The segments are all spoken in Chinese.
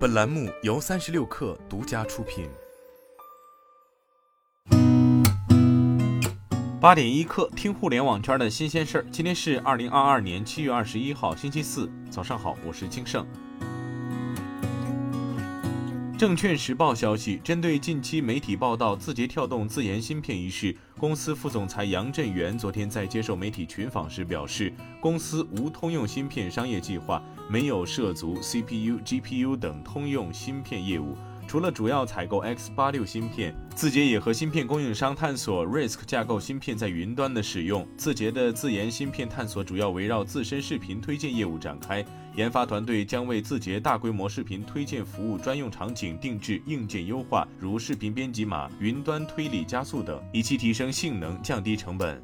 本栏目由三十六氪独家出品。八点一刻，听互联网圈的新鲜事儿。今天是二零二二年七月二十一号，星期四，早上好，我是金盛。证券时报消息，针对近期媒体报道字节跳动自研芯片一事，公司副总裁杨振元昨天在接受媒体群访时表示，公司无通用芯片商业计划，没有涉足 CPU、GPU 等通用芯片业务。除了主要采购 X 八六芯片，字节也和芯片供应商探索 RISC 架构芯片在云端的使用。字节的自研芯片探索主要围绕自身视频推荐业务展开，研发团队将为字节大规模视频推荐服务专用场景定制硬件优化，如视频编辑码、云端推理加速等，以期提升性能、降低成本。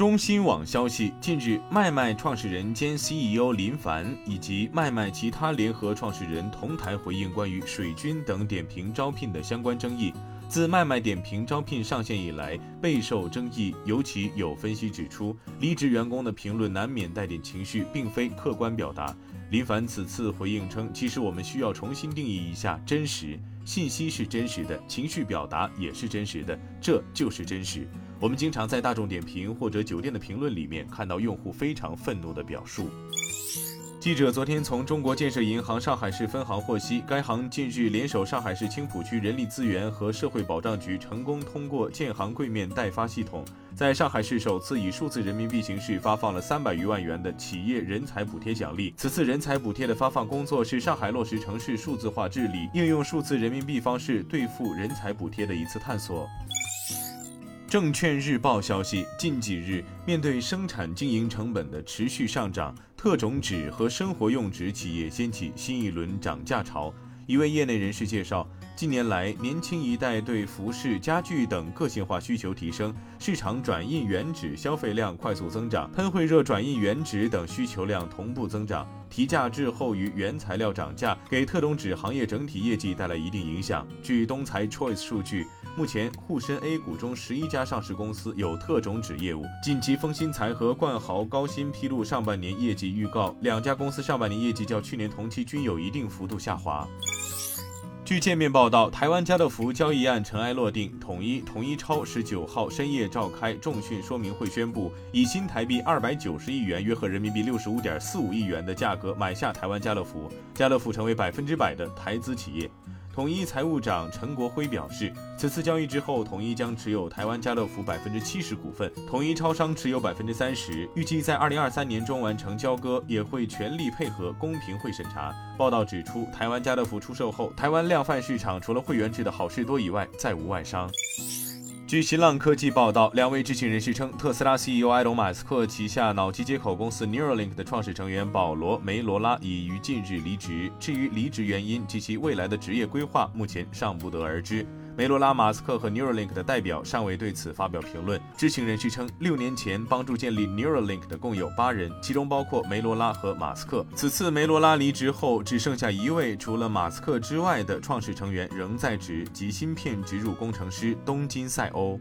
中新网消息，近日，脉脉创始人兼 CEO 林凡以及脉脉其他联合创始人同台回应关于水军等点评招聘的相关争议。自脉脉点评招聘上线以来，备受争议。尤其有分析指出，离职员工的评论难免带点情绪，并非客观表达。林凡此次回应称，其实我们需要重新定义一下真实，信息是真实的，情绪表达也是真实的，这就是真实。我们经常在大众点评或者酒店的评论里面看到用户非常愤怒的表述。记者昨天从中国建设银行上海市分行获悉，该行近日联手上海市青浦区人力资源和社会保障局，成功通过建行柜面代发系统，在上海市首次以数字人民币形式发放了三百余万元的企业人才补贴奖励。此次人才补贴的发放工作是上海落实城市数字化治理、应用数字人民币方式兑付人才补贴的一次探索。证券日报消息，近几日，面对生产经营成本的持续上涨，特种纸和生活用纸企业掀起新一轮涨价潮。一位业内人士介绍，近年来，年轻一代对服饰、家具等个性化需求提升，市场转印原纸消费量快速增长，喷绘热转印原纸等需求量同步增长，提价滞后于原材料涨价，给特种纸行业整体业绩带来一定影响。据东财 Choice 数据。目前沪深 A 股中十一家上市公司有特种纸业务。近期丰新材和冠豪高新披露上半年业绩预告，两家公司上半年业绩较去年同期均有一定幅度下滑。据界面报道，台湾家乐福交易案尘埃落定，统一统一超十九号深夜召开重讯说明会，宣布以新台币二百九十亿元（约合人民币六十五点四五亿元）的价格买下台湾家乐福，家乐福成为百分之百的台资企业。统一财务长陈国辉表示，此次交易之后，统一将持有台湾家乐福百分之七十股份，统一超商持有百分之三十，预计在二零二三年中完成交割，也会全力配合公平会审查。报道指出，台湾家乐福出售后，台湾量贩市场除了会员制的好事多以外，再无外商。据新浪科技报道，两位知情人士称，特斯拉 CEO 埃隆·马斯克旗下脑机接口公司 Neuralink 的创始成员保罗·梅罗拉已于近日离职。至于离职原因及其未来的职业规划，目前尚不得而知。梅罗拉、马斯克和 Neuralink 的代表尚未对此发表评论。知情人士称，六年前帮助建立 Neuralink 的共有八人，其中包括梅罗拉和马斯克。此次梅罗拉离职后，只剩下一位除了马斯克之外的创始成员仍在职，即芯片植入工程师东金赛欧。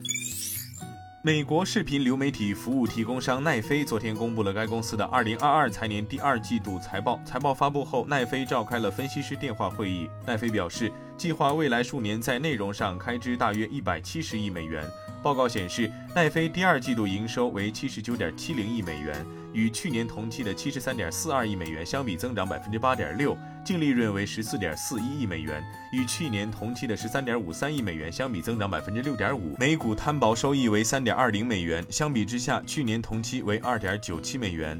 美国视频流媒体服务提供商奈飞昨天公布了该公司的2022财年第二季度财报。财报发布后，奈飞召开了分析师电话会议。奈飞表示，计划未来数年在内容上开支大约170亿美元。报告显示，奈飞第二季度营收为79.70亿美元。与去年同期的七十三点四二亿美元相比，增长百分之八点六，净利润为十四点四一亿美元；与去年同期的十三点五三亿美元相比，增长百分之六点五。每股摊薄收益为三点二零美元，相比之下，去年同期为二点九七美元。